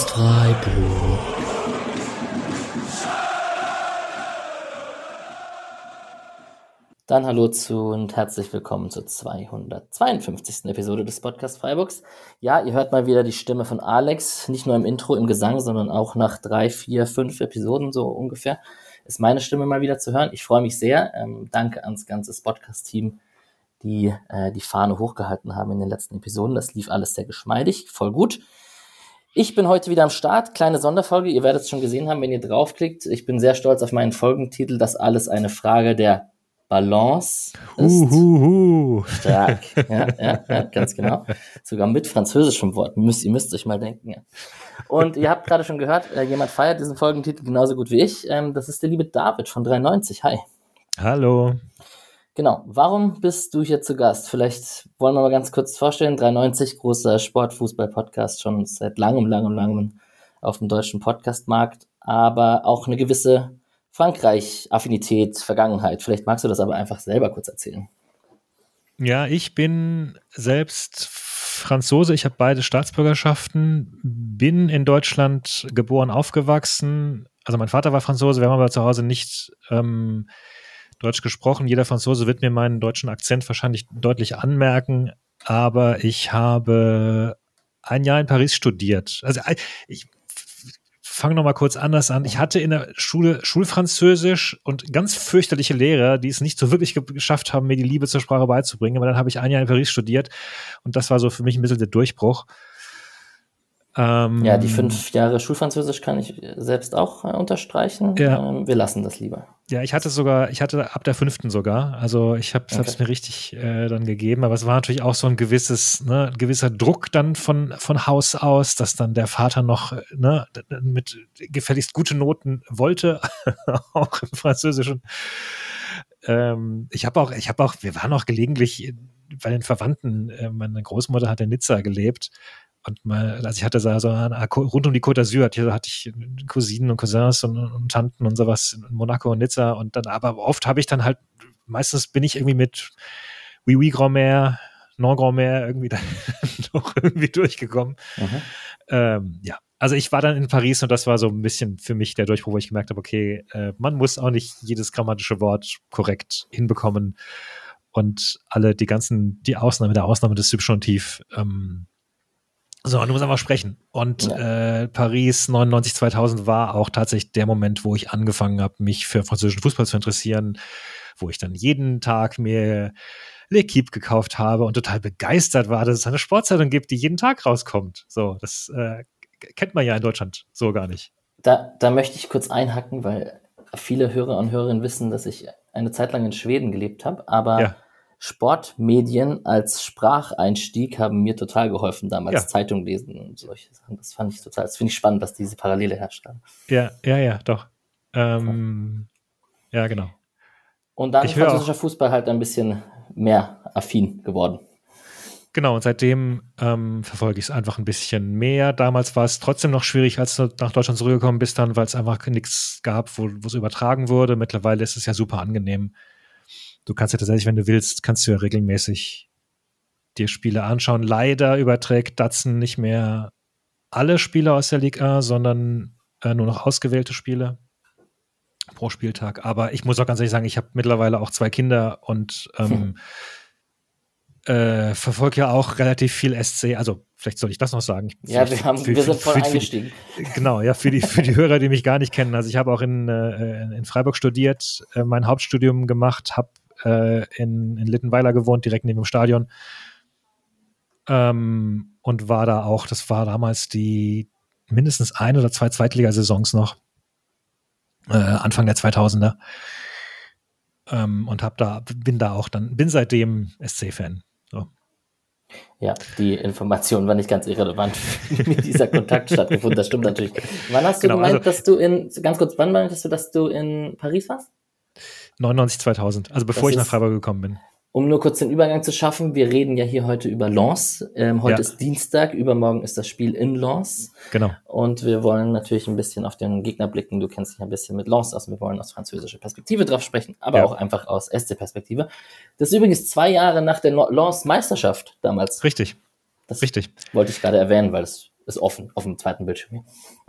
Podcast Freiburg. Dann hallo zu und herzlich willkommen zur 252. Episode des Podcast Freiburgs. Ja, ihr hört mal wieder die Stimme von Alex, nicht nur im Intro, im Gesang, sondern auch nach drei, vier, fünf Episoden so ungefähr ist meine Stimme mal wieder zu hören. Ich freue mich sehr. Ähm, danke ans ganze Podcast-Team, die äh, die Fahne hochgehalten haben in den letzten Episoden. Das lief alles sehr geschmeidig, voll gut. Ich bin heute wieder am Start. Kleine Sonderfolge. Ihr werdet es schon gesehen haben, wenn ihr draufklickt. Ich bin sehr stolz auf meinen Folgentitel. Das alles eine Frage der Balance ist. Uhuhu. Stark. Ja, ja, ja, ganz genau. Sogar mit französischem Wort. Müsst, ihr müsst euch mal denken. Ja. Und ihr habt gerade schon gehört, äh, jemand feiert diesen Folgentitel genauso gut wie ich. Ähm, das ist der liebe David von 93. Hi. Hallo. Genau. Warum bist du hier zu Gast? Vielleicht wollen wir mal ganz kurz vorstellen. 93, großer Sport-Fußball-Podcast, schon seit langem, langem, langem auf dem deutschen Podcastmarkt, aber auch eine gewisse Frankreich-Affinität, Vergangenheit. Vielleicht magst du das aber einfach selber kurz erzählen. Ja, ich bin selbst Franzose. Ich habe beide Staatsbürgerschaften, bin in Deutschland geboren, aufgewachsen. Also mein Vater war Franzose, wir haben aber zu Hause nicht ähm, Deutsch gesprochen. Jeder Franzose wird mir meinen deutschen Akzent wahrscheinlich deutlich anmerken, aber ich habe ein Jahr in Paris studiert. Also äh, ich, fange nochmal kurz anders an. Ich hatte in der Schule Schulfranzösisch und ganz fürchterliche Lehrer, die es nicht so wirklich geschafft haben, mir die Liebe zur Sprache beizubringen. Aber dann habe ich ein Jahr in Paris studiert und das war so für mich ein bisschen der Durchbruch. Ähm, ja, die fünf Jahre Schulfranzösisch kann ich selbst auch äh, unterstreichen. Ja. Ähm, wir lassen das lieber. Ja, ich hatte sogar, ich hatte ab der fünften sogar. Also ich habe es okay. mir richtig äh, dann gegeben, aber es war natürlich auch so ein gewisses, ne, ein gewisser Druck dann von, von Haus aus, dass dann der Vater noch ne, mit gefälligst gute Noten wollte, auch im Französischen. Ähm, ich habe auch, ich habe auch, wir waren auch gelegentlich bei den Verwandten, äh, meine Großmutter hat in Nizza gelebt und mal, also ich hatte so eine, rund um die Côte d'Azur hatte, hatte ich Cousinen und Cousins und, und, Tanten und sowas in Monaco und Nizza und dann, aber oft habe ich dann halt, meistens bin ich irgendwie mit Oui Oui Grand-Mère, Non Grand-Mère irgendwie dann doch irgendwie durchgekommen. Mhm. Ähm, ja, also ich war dann in Paris und das war so ein bisschen für mich der Durchbruch, wo ich gemerkt habe, okay, äh, man muss auch nicht jedes grammatische Wort korrekt hinbekommen und alle die ganzen, die Ausnahme der Ausnahme des Substantiv ähm, so, du musst einfach sprechen. Und ja. äh, Paris 99, 2000 war auch tatsächlich der Moment, wo ich angefangen habe, mich für französischen Fußball zu interessieren, wo ich dann jeden Tag mir L'Equipe gekauft habe und total begeistert war, dass es eine Sportzeitung gibt, die jeden Tag rauskommt. So, das äh, kennt man ja in Deutschland so gar nicht. Da, da möchte ich kurz einhacken, weil viele Hörer und Hörerinnen wissen, dass ich eine Zeit lang in Schweden gelebt habe, aber ja Sportmedien als Spracheinstieg haben mir total geholfen, damals ja. Zeitung lesen und solche Sachen. Das fand ich total, das finde ich spannend, dass diese Parallele herrscht. Ja, ja, ja, doch. Ähm, ja, genau. Und dann ich französischer Fußball halt ein bisschen mehr affin geworden. Genau, und seitdem ähm, verfolge ich es einfach ein bisschen mehr. Damals war es trotzdem noch schwierig, als du nach Deutschland zurückgekommen bist, dann, weil es einfach nichts gab, wo es übertragen wurde. Mittlerweile ist es ja super angenehm du kannst ja tatsächlich, wenn du willst, kannst du ja regelmäßig dir Spiele anschauen. Leider überträgt Datsun nicht mehr alle Spiele aus der Liga, sondern äh, nur noch ausgewählte Spiele pro Spieltag. Aber ich muss auch ganz ehrlich sagen, ich habe mittlerweile auch zwei Kinder und ähm, hm. äh, verfolge ja auch relativ viel SC. Also vielleicht soll ich das noch sagen. Ja, wir, haben, für, wir sind voll für, eingestiegen. Für, genau, ja, für die, für die Hörer, die mich gar nicht kennen. Also ich habe auch in, äh, in Freiburg studiert, äh, mein Hauptstudium gemacht, habe äh, in, in Littenweiler gewohnt, direkt neben dem Stadion. Ähm, und war da auch, das war damals die mindestens ein oder zwei Zweitligasaisons noch, äh, Anfang der 2000er. Ähm, und hab da, bin da auch dann, bin seitdem SC-Fan. So. Ja, die Information war nicht ganz irrelevant, wie dieser Kontakt stattgefunden. Das stimmt natürlich. Wann hast du genau, gemeint, also, dass du in, ganz kurz, wann meintest du, dass du in Paris warst? 99, 2000, also bevor das ich nach Freiburg gekommen bin. Um nur kurz den Übergang zu schaffen, wir reden ja hier heute über Lens. Ähm, heute ja. ist Dienstag, übermorgen ist das Spiel in Lens. Genau. Und wir wollen natürlich ein bisschen auf den Gegner blicken. Du kennst dich ein bisschen mit Lens aus. Wir wollen aus französischer Perspektive drauf sprechen, aber ja. auch einfach aus SC-Perspektive. Das ist übrigens zwei Jahre nach der Lens-Meisterschaft damals. Richtig. Das Richtig. wollte ich gerade erwähnen, weil das ist offen auf dem zweiten Bildschirm.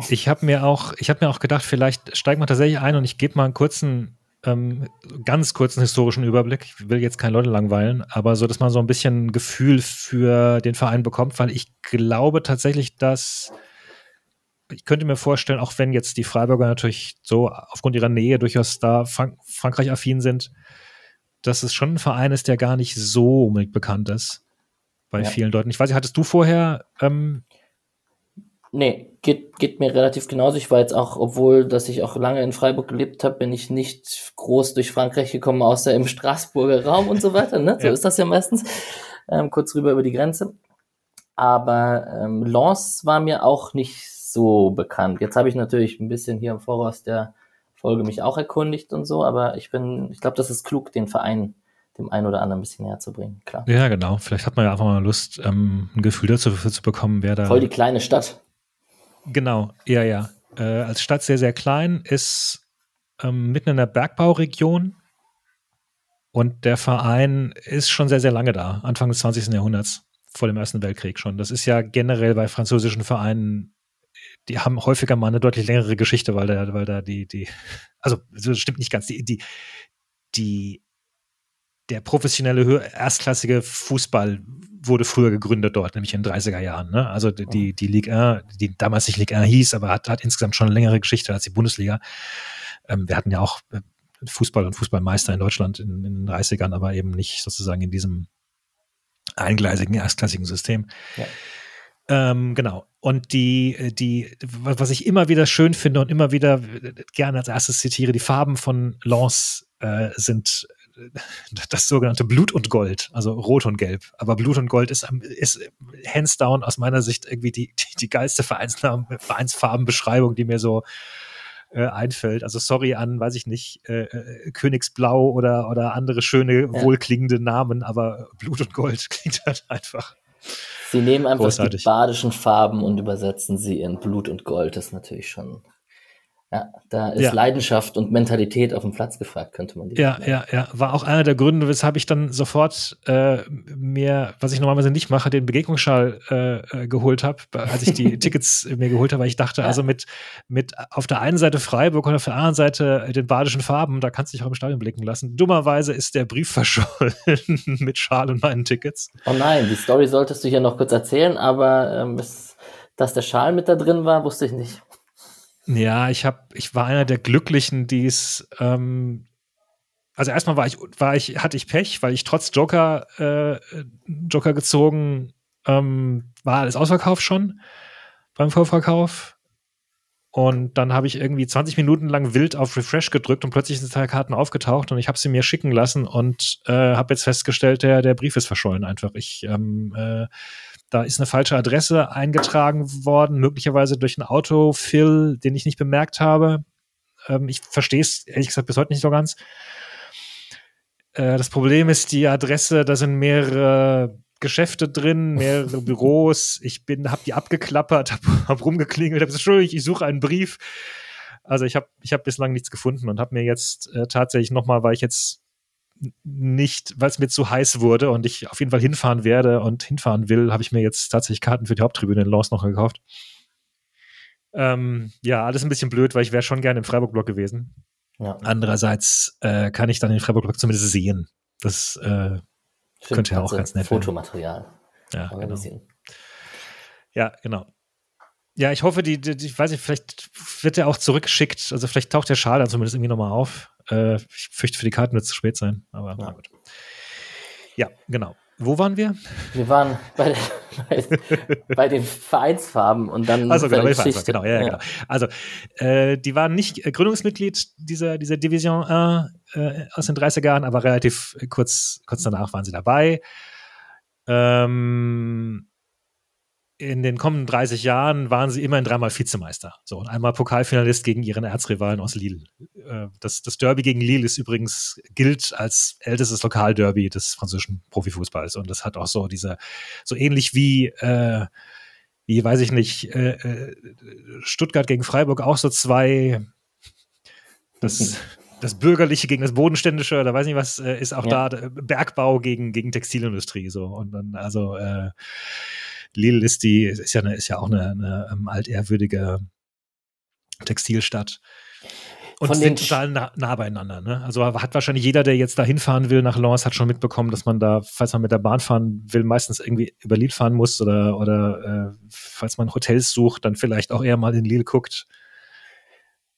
Ich habe mir auch, ich habe mir auch gedacht, vielleicht steigen wir tatsächlich ein und ich gebe mal einen kurzen, ähm, ganz kurzen historischen Überblick. Ich will jetzt keine Leute langweilen, aber so, dass man so ein bisschen Gefühl für den Verein bekommt, weil ich glaube tatsächlich, dass ich könnte mir vorstellen, auch wenn jetzt die Freiburger natürlich so aufgrund ihrer Nähe durchaus da Frank Frankreich-affin sind, dass es schon ein Verein ist, der gar nicht so unbedingt bekannt ist bei ja. vielen Leuten. Ich weiß nicht, hattest du vorher ähm, Nee, geht, geht mir relativ genauso. Ich war jetzt auch, obwohl, dass ich auch lange in Freiburg gelebt habe, bin ich nicht groß durch Frankreich gekommen, außer im Straßburger Raum und so weiter. Ne? So ja. ist das ja meistens. Ähm, kurz rüber über die Grenze. Aber ähm, Lens war mir auch nicht so bekannt. Jetzt habe ich natürlich ein bisschen hier im Voraus der Folge mich auch erkundigt und so, aber ich bin, ich glaube, das ist klug, den Verein dem einen oder anderen ein bisschen näher zu bringen, klar. Ja, genau. Vielleicht hat man ja einfach mal Lust, ähm, ein Gefühl dazu zu bekommen, wer da. Voll die kleine Stadt. Genau, ja, ja. Äh, als Stadt sehr, sehr klein, ist ähm, mitten in der Bergbauregion und der Verein ist schon sehr, sehr lange da, Anfang des 20. Jahrhunderts, vor dem Ersten Weltkrieg schon. Das ist ja generell bei französischen Vereinen, die haben häufiger mal eine deutlich längere Geschichte, weil da, weil da die, die, also das stimmt nicht ganz, die, die, die der professionelle, erstklassige Fußball wurde früher gegründet dort, nämlich in den 30er Jahren. Ne? Also die, die, Ligue 1, die damals nicht Ligue 1 hieß, aber hat, hat insgesamt schon eine längere Geschichte als die Bundesliga. Ähm, wir hatten ja auch äh, Fußball und Fußballmeister in Deutschland in, in, den 30ern, aber eben nicht sozusagen in diesem eingleisigen, erstklassigen System. Ja. Ähm, genau. Und die, die, was ich immer wieder schön finde und immer wieder gerne als erstes zitiere, die Farben von Lens äh, sind das sogenannte Blut und Gold, also Rot und Gelb. Aber Blut und Gold ist, ist hands down aus meiner Sicht irgendwie die, die, die geilste Vereinsfarbenbeschreibung, die mir so äh, einfällt. Also sorry an, weiß ich nicht, äh, äh, Königsblau oder, oder andere schöne, ja. wohlklingende Namen, aber Blut und Gold klingt halt einfach. Sie nehmen einfach Großartig. die badischen Farben und übersetzen sie in Blut und Gold. Das ist natürlich schon ja, da ist ja. Leidenschaft und Mentalität auf dem Platz gefragt, könnte man. Ja, ja, ja. War auch einer der Gründe, weshalb ich dann sofort äh, mir, was ich normalerweise nicht mache, den Begegnungsschal äh, äh geholt habe, als ich die Tickets mir geholt habe, weil ich dachte, ja. also mit, mit auf der einen Seite Freiburg und auf der anderen Seite den badischen Farben, da kannst du dich auch im Stadion blicken lassen. Dummerweise ist der Brief verschollen mit Schal und meinen Tickets. Oh nein, die Story solltest du hier noch kurz erzählen, aber ähm, dass der Schal mit da drin war, wusste ich nicht. Ja, ich habe, ich war einer der Glücklichen, die es, ähm, also erstmal war ich, war ich, hatte ich Pech, weil ich trotz Joker, äh, Joker gezogen, ähm, war alles ausverkauft schon beim Vorverkauf. Und dann habe ich irgendwie 20 Minuten lang wild auf Refresh gedrückt und plötzlich sind zwei Karten aufgetaucht und ich habe sie mir schicken lassen und äh, habe jetzt festgestellt, der, der Brief ist verschollen einfach. Ich ähm, äh, da ist eine falsche Adresse eingetragen worden, möglicherweise durch einen Autofill, den ich nicht bemerkt habe. Ähm, ich verstehe es ehrlich gesagt bis heute nicht so ganz. Äh, das Problem ist die Adresse, da sind mehrere Geschäfte drin, mehrere Büros. Ich bin, habe die abgeklappert, habe hab rumgeklingelt, habe gesagt, Entschuldigung, ich suche einen Brief. Also ich habe ich hab bislang nichts gefunden und habe mir jetzt äh, tatsächlich nochmal, weil ich jetzt nicht, weil es mir zu heiß wurde und ich auf jeden Fall hinfahren werde und hinfahren will, habe ich mir jetzt tatsächlich Karten für die Haupttribüne in Lens noch gekauft. Ähm, ja, alles ein bisschen blöd, weil ich wäre schon gerne im Freiburg-Block gewesen. Ja. Andererseits äh, kann ich dann den Freiburg-Block zumindest sehen. Das äh, könnte ja auch ganz nett Fotomaterial. Ja, genau. Ja, genau. Ja, ich hoffe, die, die, ich weiß nicht, vielleicht wird er auch zurückgeschickt. Also vielleicht taucht der Schal dann zumindest irgendwie nochmal auf. Äh, ich fürchte, für die Karten wird es zu spät sein, aber ja. na gut. Ja, genau. Wo waren wir? Wir waren bei, bei, bei den Vereinsfarben und dann also, genau, Vereinsfarben, genau, ja, ja. genau. Also, äh, die waren nicht äh, Gründungsmitglied dieser, dieser Division 1 äh, aus den 30er Jahren, aber relativ kurz, kurz danach waren sie dabei. Ähm, in den kommenden 30 Jahren waren sie immerhin dreimal Vizemeister. So, und einmal Pokalfinalist gegen ihren Erzrivalen aus Lille. Äh, das, das Derby gegen Lille ist übrigens, gilt als ältestes Lokalderby des französischen Profifußballs. Und das hat auch so diese, so ähnlich wie, äh, wie weiß ich nicht, äh, äh Stuttgart gegen Freiburg auch so zwei, das, das Bürgerliche gegen das Bodenständische, oder weiß nicht was, äh, ist auch ja. da Bergbau gegen, gegen Textilindustrie. So. Und dann, also, äh, Lille ist die, ist ja, eine, ist ja auch eine, eine ähm, altehrwürdige Textilstadt. Und Von sind total nah, nah, beieinander. Ne? Also hat wahrscheinlich jeder, der jetzt da hinfahren will nach Lens, hat schon mitbekommen, dass man da, falls man mit der Bahn fahren will, meistens irgendwie über Lille fahren muss oder, oder äh, falls man Hotels sucht, dann vielleicht auch eher mal in Lille guckt.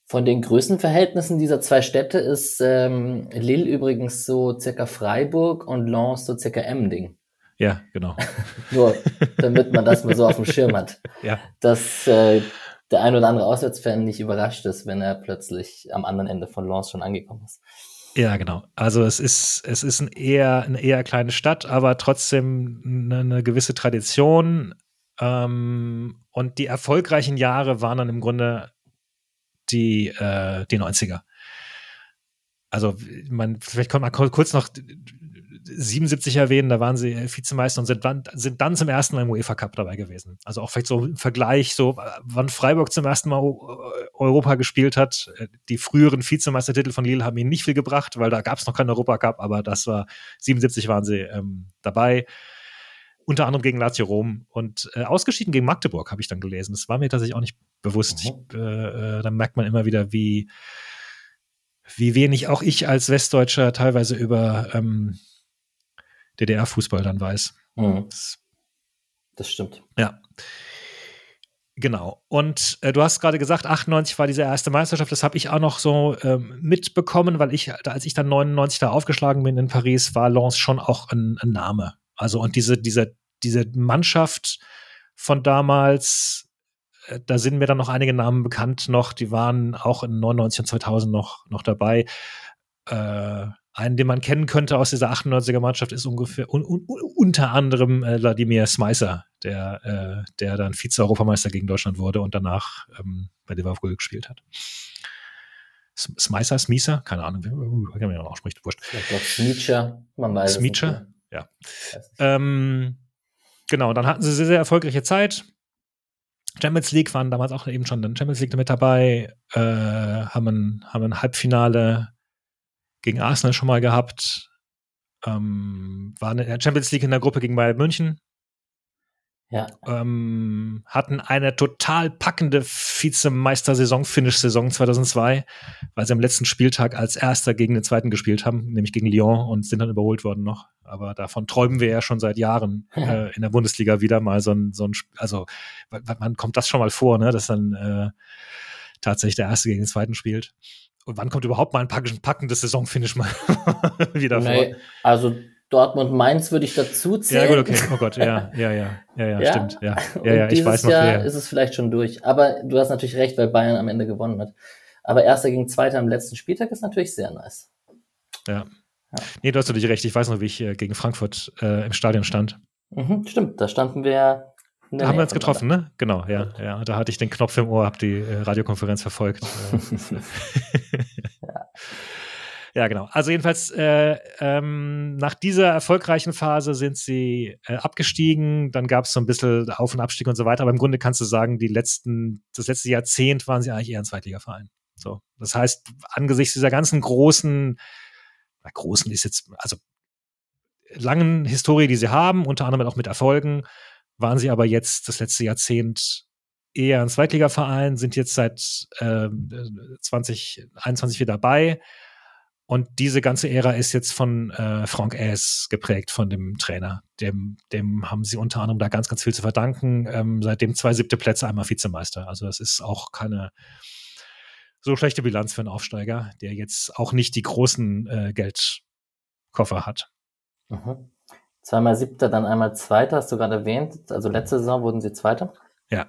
Von den Größenverhältnissen dieser zwei Städte ist ähm, Lille übrigens so circa Freiburg und Lens so circa Emding. Ja, genau. Nur, damit man das mal so auf dem Schirm hat. Ja. Dass äh, der ein oder andere Auswärtsfan nicht überrascht ist, wenn er plötzlich am anderen Ende von Lens schon angekommen ist. Ja, genau. Also es ist, es ist ein eher, eine eher kleine Stadt, aber trotzdem eine, eine gewisse Tradition. Ähm, und die erfolgreichen Jahre waren dann im Grunde die, äh, die 90er. Also, man, vielleicht kommt mal kurz noch 77 erwähnen, da waren sie Vizemeister und sind dann, sind dann zum ersten Mal im UEFA Cup dabei gewesen. Also auch vielleicht so im Vergleich, so wann Freiburg zum ersten Mal Europa gespielt hat. Die früheren Vizemeistertitel von Lille haben ihnen nicht viel gebracht, weil da gab es noch keinen Europa Cup, aber das war 77 waren sie ähm, dabei. Unter anderem gegen Lazio Rom und äh, ausgeschieden gegen Magdeburg, habe ich dann gelesen. Das war mir tatsächlich auch nicht bewusst. Mhm. Ich, äh, äh, da merkt man immer wieder, wie, wie wenig auch ich als Westdeutscher teilweise über ähm, DDR-Fußball dann weiß. Mhm. Das, das, stimmt. Ja. Genau. Und äh, du hast gerade gesagt, 98 war diese erste Meisterschaft. Das habe ich auch noch so ähm, mitbekommen, weil ich, als ich dann 99 da aufgeschlagen bin in Paris, war Lens schon auch ein, ein Name. Also und diese, diese, diese Mannschaft von damals, äh, da sind mir dann noch einige Namen bekannt noch, die waren auch in 99 und 2000 noch, noch dabei. Äh, einen, den man kennen könnte aus dieser 98er Mannschaft, ist ungefähr un, un, unter anderem äh, Wladimir Smeiser, der, äh, der dann Vize-Europameister gegen Deutschland wurde und danach ähm, bei Liverpool gespielt hat. Smeiser, Smieser, keine Ahnung, wie man auch spricht, wurscht. Smeacher, man weiß Smeacher, ja. Ähm, genau, dann hatten sie sehr, sehr erfolgreiche Zeit. Champions League waren damals auch eben schon dann Champions League mit dabei, äh, haben, ein, haben ein Halbfinale gegen Arsenal schon mal gehabt. Ähm, waren in der Champions League in der Gruppe gegen Bayern München. Ja. Ähm, hatten eine total packende Vizemeister-Saison-Finish-Saison 2002, weil sie am letzten Spieltag als Erster gegen den Zweiten gespielt haben, nämlich gegen Lyon und sind dann überholt worden noch. Aber davon träumen wir ja schon seit Jahren äh, in der Bundesliga wieder mal so ein, so ein also wann kommt das schon mal vor, ne, dass dann äh, tatsächlich der Erste gegen den Zweiten spielt. Und wann kommt überhaupt mal ein packendes Saisonfinish mal wieder nee, vor? Also Dortmund Mainz würde ich dazu zählen. Ja, gut, okay. Oh Gott, ja, ja, ja, ja, ja, ja? stimmt. Ja, ja, ja, ich weiß noch. Jahr ja. ist es vielleicht schon durch. Aber du hast natürlich recht, weil Bayern am Ende gewonnen hat. Aber Erster gegen Zweiter am letzten Spieltag ist natürlich sehr nice. Ja. ja. Nee, du hast natürlich recht. Ich weiß noch, wie ich äh, gegen Frankfurt äh, im Stadion stand. Mhm, stimmt, da standen wir da haben wir uns getroffen, ne? Genau, ja, ja. Da hatte ich den Knopf im Ohr, habe die äh, Radiokonferenz verfolgt. ja. ja. genau. Also jedenfalls äh, ähm, nach dieser erfolgreichen Phase sind sie äh, abgestiegen. Dann gab es so ein bisschen Auf- und Abstieg und so weiter. Aber im Grunde kannst du sagen, die letzten, das letzte Jahrzehnt waren sie eigentlich eher ein Zweitligaverein. So, das heißt, angesichts dieser ganzen großen, na, großen ist jetzt also langen Historie, die sie haben, unter anderem auch mit Erfolgen waren sie aber jetzt das letzte Jahrzehnt eher ein Zweitligaverein, sind jetzt seit äh, 2021 wieder dabei. Und diese ganze Ära ist jetzt von äh, Frank Aes geprägt, von dem Trainer. Dem, dem haben sie unter anderem da ganz, ganz viel zu verdanken. Ähm, seitdem zwei siebte Plätze, einmal Vizemeister. Also das ist auch keine so schlechte Bilanz für einen Aufsteiger, der jetzt auch nicht die großen äh, Geldkoffer hat. Mhm. Zweimal Siebter, dann einmal Zweiter, hast du gerade erwähnt. Also letzte Saison wurden sie Zweiter. Ja.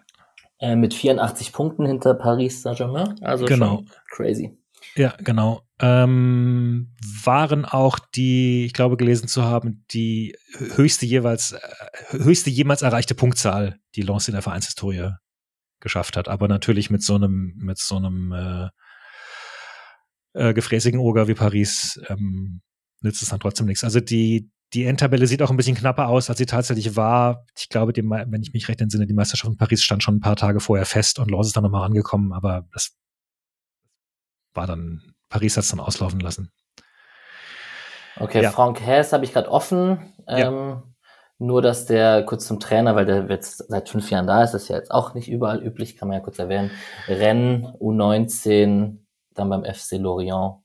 Äh, mit 84 Punkten hinter Paris Saint-Germain. Also genau. crazy. Ja, genau. Ähm, waren auch die, ich glaube gelesen zu haben, die höchste jeweils, äh, höchste jemals erreichte Punktzahl, die Lens in der Vereinshistorie geschafft hat. Aber natürlich mit so einem, mit so einem äh, äh, gefräßigen Oger wie Paris ähm, nützt es dann trotzdem nichts. Also die, die Endtabelle sieht auch ein bisschen knapper aus, als sie tatsächlich war. Ich glaube, die, wenn ich mich recht entsinne, die Meisterschaft in Paris stand schon ein paar Tage vorher fest und Lens ist dann nochmal rangekommen, aber das war dann, Paris hat es dann auslaufen lassen. Okay, ja. Frank Hess habe ich gerade offen. Ähm, Nur, dass der kurz zum Trainer, weil der jetzt seit fünf Jahren da ist, das ist ja jetzt auch nicht überall üblich, kann man ja kurz erwähnen. Rennes, U19, dann beim FC Lorient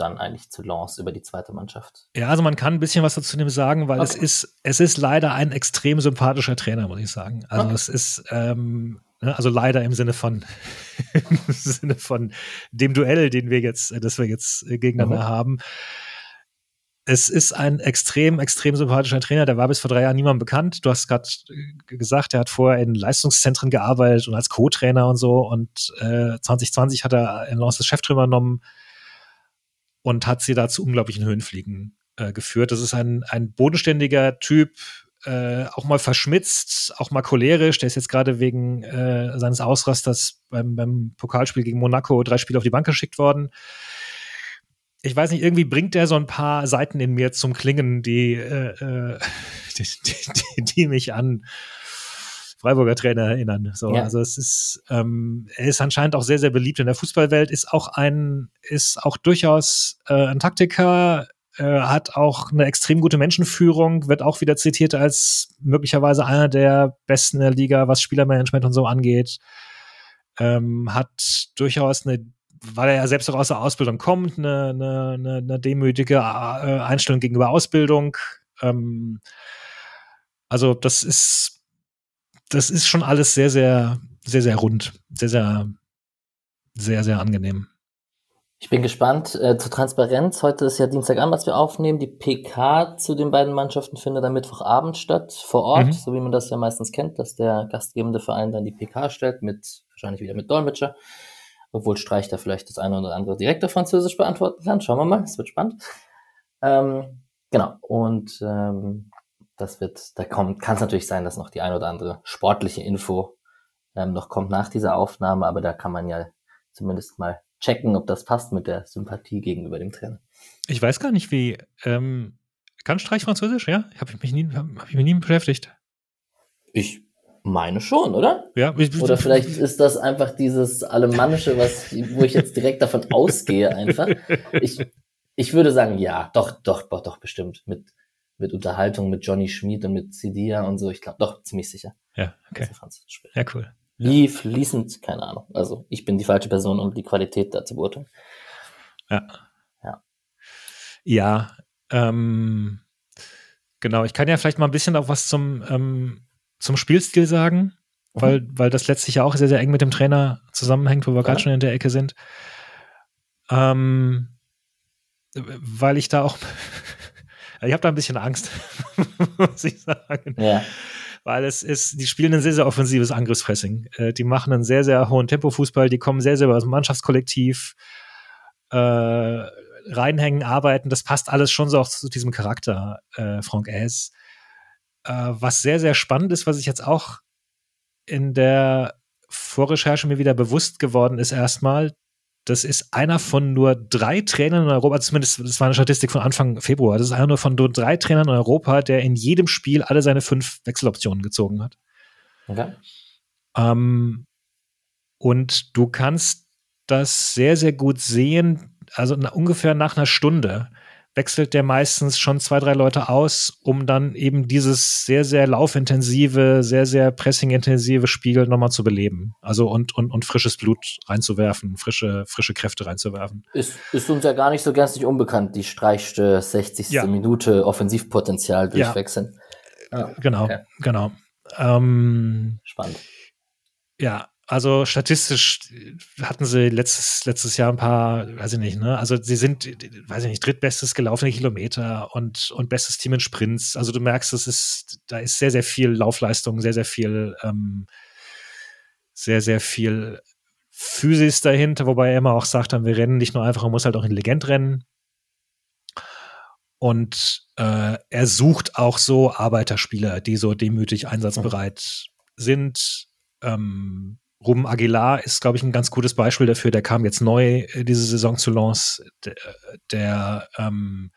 dann eigentlich zu Lens über die zweite Mannschaft. Ja, also man kann ein bisschen was dazu dem sagen, weil okay. es ist, es ist leider ein extrem sympathischer Trainer, muss ich sagen. Also okay. es ist, ähm, ne, also leider im Sinne von, im Sinne von dem Duell, den wir jetzt, das wir jetzt gegeneinander mhm. haben es ist ein extrem, extrem sympathischer Trainer. Der war bis vor drei Jahren niemandem bekannt. Du hast gerade äh, gesagt, er hat vorher in Leistungszentren gearbeitet und als Co-Trainer und so. Und äh, 2020 hat er in Lens das Cheftrainer übernommen und hat sie da zu unglaublichen Höhenfliegen äh, geführt. Das ist ein, ein bodenständiger Typ, äh, auch mal verschmitzt, auch mal cholerisch. Der ist jetzt gerade wegen äh, seines Ausrasters beim, beim Pokalspiel gegen Monaco drei Spiele auf die Bank geschickt worden ich weiß nicht, irgendwie bringt der so ein paar Seiten in mir zum Klingen, die, äh, äh die, die, die, mich an Freiburger Trainer erinnern. So, ja. also es ist, ähm, er ist anscheinend auch sehr, sehr beliebt in der Fußballwelt, ist auch ein, ist auch durchaus äh, ein Taktiker, äh, hat auch eine extrem gute Menschenführung, wird auch wieder zitiert als möglicherweise einer der besten in der Liga, was Spielermanagement und so angeht. Ähm, hat durchaus eine weil er ja selbst auch aus der Ausbildung kommt, eine, eine, eine demütige äh, Einstellung gegenüber Ausbildung. Ähm, also das ist, das ist schon alles sehr, sehr, sehr, sehr rund, sehr, sehr, sehr, sehr angenehm. Ich bin gespannt. Äh, zur Transparenz. Heute ist ja Dienstagabend, was wir aufnehmen. Die PK zu den beiden Mannschaften findet am Mittwochabend statt, vor Ort, mhm. so wie man das ja meistens kennt, dass der gastgebende Verein dann die PK stellt, mit wahrscheinlich wieder mit Dolmetscher obwohl Streich da vielleicht das eine oder andere direkt auf Französisch beantworten kann. Schauen wir mal, es wird spannend. Ähm, genau, und ähm, das wird, da kommt, kann es natürlich sein, dass noch die eine oder andere sportliche Info ähm, noch kommt nach dieser Aufnahme, aber da kann man ja zumindest mal checken, ob das passt mit der Sympathie gegenüber dem Trainer. Ich weiß gar nicht, wie, ähm, kann Streich Französisch, ja? Habe ich mich nie, habe ich mich nie beschäftigt. Ich meine schon, oder? Ja. Oder vielleicht ist das einfach dieses Alemannische, was, wo ich jetzt direkt davon ausgehe, einfach. Ich, ich würde sagen, ja, doch, doch, doch, doch, bestimmt. Mit, mit Unterhaltung mit Johnny Schmid und mit Cidia und so. Ich glaube, doch, ziemlich sicher. Ja, okay. Ja, cool. Wie fließend, keine Ahnung. Also, ich bin die falsche Person, um die Qualität da zu beurteilen. Ja. Ja. Ja, ähm, genau. Ich kann ja vielleicht mal ein bisschen auch was zum, ähm, zum Spielstil sagen, mhm. weil, weil das letztlich ja auch sehr, sehr eng mit dem Trainer zusammenhängt, wo wir ja. gerade schon in der Ecke sind. Ähm, weil ich da auch, ich habe da ein bisschen Angst, muss ich sagen. Ja. Weil es ist, die spielen ein sehr, sehr offensives Angriffspressing. Äh, die machen einen sehr, sehr hohen Tempo-Fußball, die kommen sehr, sehr aus dem Mannschaftskollektiv, äh, reinhängen, arbeiten. Das passt alles schon so auch zu diesem Charakter, äh, Frank S. Äh, was sehr, sehr spannend ist, was ich jetzt auch in der Vorrecherche mir wieder bewusst geworden ist, erstmal, das ist einer von nur drei Trainern in Europa, zumindest das war eine Statistik von Anfang Februar, das ist einer nur von nur drei Trainern in Europa, der in jedem Spiel alle seine fünf Wechseloptionen gezogen hat. Okay. Ähm, und du kannst das sehr, sehr gut sehen, also na, ungefähr nach einer Stunde wechselt der meistens schon zwei, drei Leute aus, um dann eben dieses sehr, sehr laufintensive, sehr, sehr pressingintensive Spiel nochmal zu beleben. Also und, und, und frisches Blut reinzuwerfen, frische, frische Kräfte reinzuwerfen. Ist, ist uns ja gar nicht so ganz nicht unbekannt, die streichste 60. Ja. Minute Offensivpotenzial durchwechseln. Ja. Ah, genau, okay. genau. Ähm, Spannend. Ja, also statistisch hatten sie letztes, letztes Jahr ein paar, weiß ich nicht, ne? Also sie sind, weiß ich nicht, drittbestes gelaufene Kilometer und, und bestes Team in Sprints. Also du merkst, es ist, da ist sehr, sehr viel Laufleistung, sehr, sehr viel, ähm, sehr, sehr viel Physis dahinter, wobei er immer auch sagt, wir rennen nicht nur einfach, man muss halt auch intelligent rennen. Und äh, er sucht auch so Arbeiterspieler, die so demütig einsatzbereit sind, ähm, Ruben Aguilar ist, glaube ich, ein ganz gutes Beispiel dafür. Der kam jetzt neu äh, diese Saison zu Lens. Der, der ähm,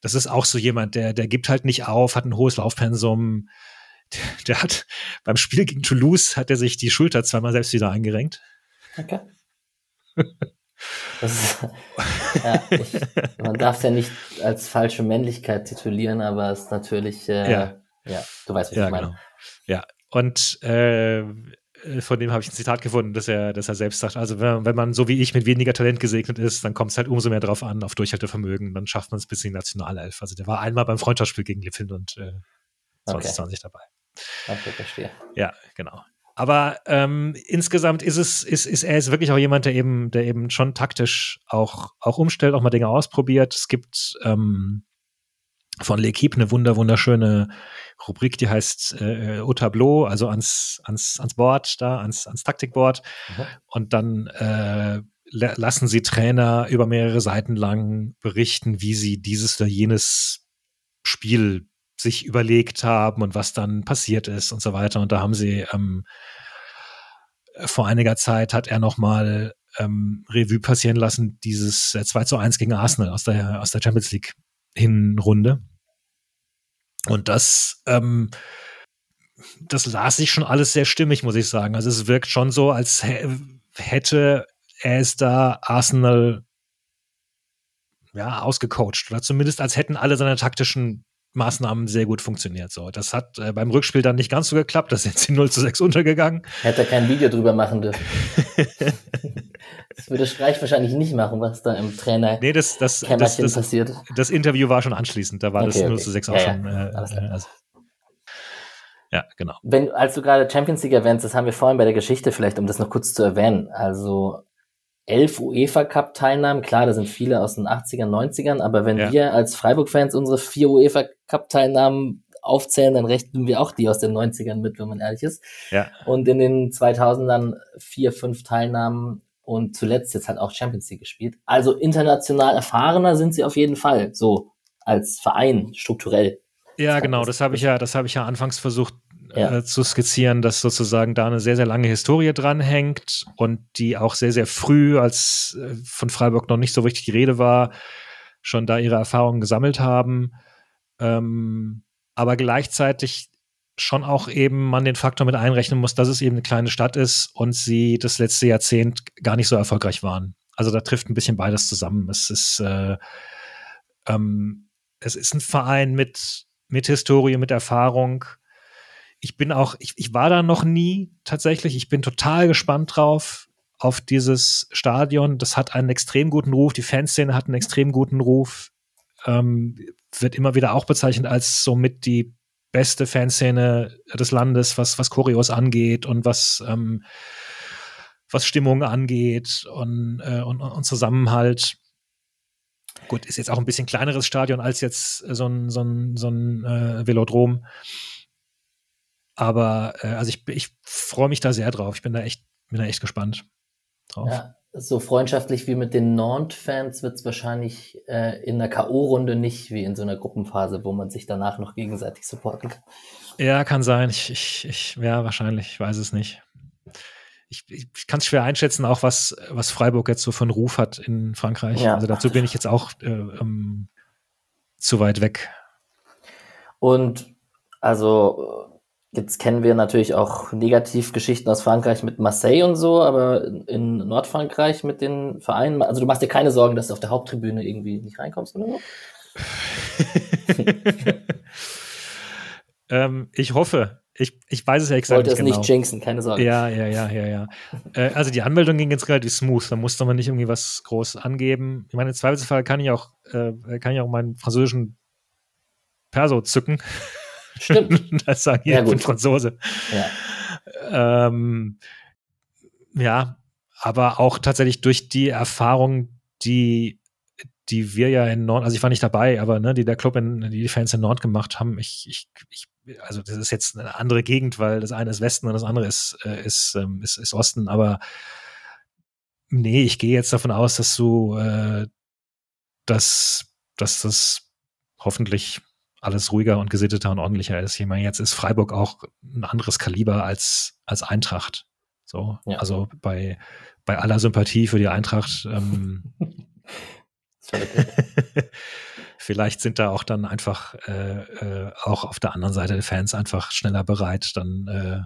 das ist auch so jemand, der, der gibt halt nicht auf, hat ein hohes Laufpensum. Der, der hat beim Spiel gegen Toulouse hat er sich die Schulter zweimal selbst wieder eingerenkt. Okay. Ist, ja, ich, man darf es ja nicht als falsche Männlichkeit titulieren, aber es ist natürlich äh, ja. Ja, du weißt, was ja, ich meine. Genau. Ja, und äh, von dem habe ich ein Zitat gefunden, dass er, dass er selbst sagt, also wenn, wenn man so wie ich mit weniger Talent gesegnet ist, dann kommt es halt umso mehr darauf an, auf Durchhaltevermögen, dann schafft man es bis in die Nationalelf. Also der war einmal beim Freundschaftsspiel gegen Finnland äh, 2020 okay. dabei. Okay, verstehe. Ja, genau. Aber ähm, insgesamt ist es, ist, ist er ist wirklich auch jemand, der eben, der eben schon taktisch auch, auch umstellt, auch mal Dinge ausprobiert. Es gibt ähm, von L'Equipe eine wunder, wunderschöne Rubrik, die heißt äh, Au Tableau, also ans, ans, ans Board da, ans, ans Taktikboard. Mhm. Und dann äh, lassen sie Trainer über mehrere Seiten lang berichten, wie sie dieses oder jenes Spiel sich überlegt haben und was dann passiert ist und so weiter. Und da haben sie ähm, vor einiger Zeit hat er nochmal ähm, Revue passieren lassen, dieses äh, 2 zu 1 gegen Arsenal aus der, aus der Champions League Hinrunde. Und das, ähm, das las sich schon alles sehr stimmig, muss ich sagen. Also es wirkt schon so, als hätte er es da Arsenal ja, ausgecoacht oder zumindest als hätten alle seine taktischen Maßnahmen sehr gut funktioniert. So, das hat äh, beim Rückspiel dann nicht ganz so geklappt. Da sind sie 0 zu 6 untergegangen. Hätte er kein Video drüber machen dürfen. das würde Streich wahrscheinlich nicht machen, was da im Trainer nee, das, das, das, das, passiert. Das Interview war schon anschließend. Da war okay, das 0 okay. zu 6 auch ja, schon. Ja. Äh, äh, also, ja, genau. Wenn, als du gerade Champions League erwähnst, das haben wir vorhin bei der Geschichte vielleicht, um das noch kurz zu erwähnen. Also elf UEFA Cup Teilnahmen. Klar, da sind viele aus den 80ern, 90ern, aber wenn ja. wir als Freiburg-Fans unsere vier UEFA Cup Teilnahmen aufzählen, dann rechnen wir auch die aus den 90ern mit, wenn man ehrlich ist. Ja. Und in den 2000ern vier, fünf Teilnahmen und zuletzt jetzt halt auch Champions League gespielt. Also international erfahrener sind sie auf jeden Fall, so als Verein strukturell. Ja, genau, das habe ich ja, das habe ich ja anfangs versucht ja. äh, zu skizzieren, dass sozusagen da eine sehr, sehr lange Historie dranhängt und die auch sehr, sehr früh, als äh, von Freiburg noch nicht so richtig die Rede war, schon da ihre Erfahrungen gesammelt haben. Ähm, aber gleichzeitig schon auch eben man den Faktor mit einrechnen muss, dass es eben eine kleine Stadt ist und sie das letzte Jahrzehnt gar nicht so erfolgreich waren. Also da trifft ein bisschen beides zusammen. Es ist, äh, ähm, es ist ein Verein mit, mit Historie, mit Erfahrung, ich bin auch, ich, ich war da noch nie tatsächlich. Ich bin total gespannt drauf auf dieses Stadion. Das hat einen extrem guten Ruf. Die Fanszene hat einen extrem guten Ruf. Ähm, wird immer wieder auch bezeichnet als somit die beste Fanszene des Landes, was, was Choreos angeht und was, ähm, was Stimmung angeht und, äh, und, und Zusammenhalt. Gut, ist jetzt auch ein bisschen kleineres Stadion als jetzt so ein, so ein, so ein äh, Velodrom. Aber äh, also ich, ich freue mich da sehr drauf. Ich bin da echt, bin da echt gespannt drauf. Ja, so freundschaftlich wie mit den Nantes-Fans wird es wahrscheinlich äh, in der K.O.-Runde nicht wie in so einer Gruppenphase, wo man sich danach noch gegenseitig supporten kann. Ja, kann sein. Ich, ich, ich ja, wahrscheinlich, ich weiß es nicht. Ich, ich, kann es schwer einschätzen, auch was, was Freiburg jetzt so von Ruf hat in Frankreich. Ja. Also dazu bin ich jetzt auch äh, um, zu weit weg. Und also Jetzt kennen wir natürlich auch Negativgeschichten aus Frankreich mit Marseille und so, aber in Nordfrankreich mit den Vereinen, also du machst dir keine Sorgen, dass du auf der Haupttribüne irgendwie nicht reinkommst oder so? ähm, ich hoffe. Ich, ich weiß es ja exakt Wollte nicht es genau. nicht jinxen, keine Sorge. Ja, ja, ja, ja, ja. äh, also die Anmeldung ging jetzt relativ smooth, da musste man nicht irgendwie was groß angeben. Ich meine, im Zweifelsfall kann ich auch, äh, kann ich auch meinen französischen Perso zücken. Stimmt. das sagen ja, ich bin Franzose. Ja. Ähm, ja, aber auch tatsächlich durch die Erfahrung, die, die wir ja in Nord, also ich war nicht dabei, aber ne, die der Club in, die Fans in Nord gemacht haben, ich, ich, ich, also das ist jetzt eine andere Gegend, weil das eine ist Westen und das andere ist, äh, ist, ähm, ist, ist Osten, aber nee, ich gehe jetzt davon aus, dass du, äh, dass, dass das hoffentlich alles ruhiger und gesitteter und ordentlicher ist. Ich meine, jetzt ist Freiburg auch ein anderes Kaliber als, als Eintracht. So, ja. also bei, bei aller Sympathie für die Eintracht, ähm, vielleicht sind da auch dann einfach äh, äh, auch auf der anderen Seite der Fans einfach schneller bereit, dann, äh,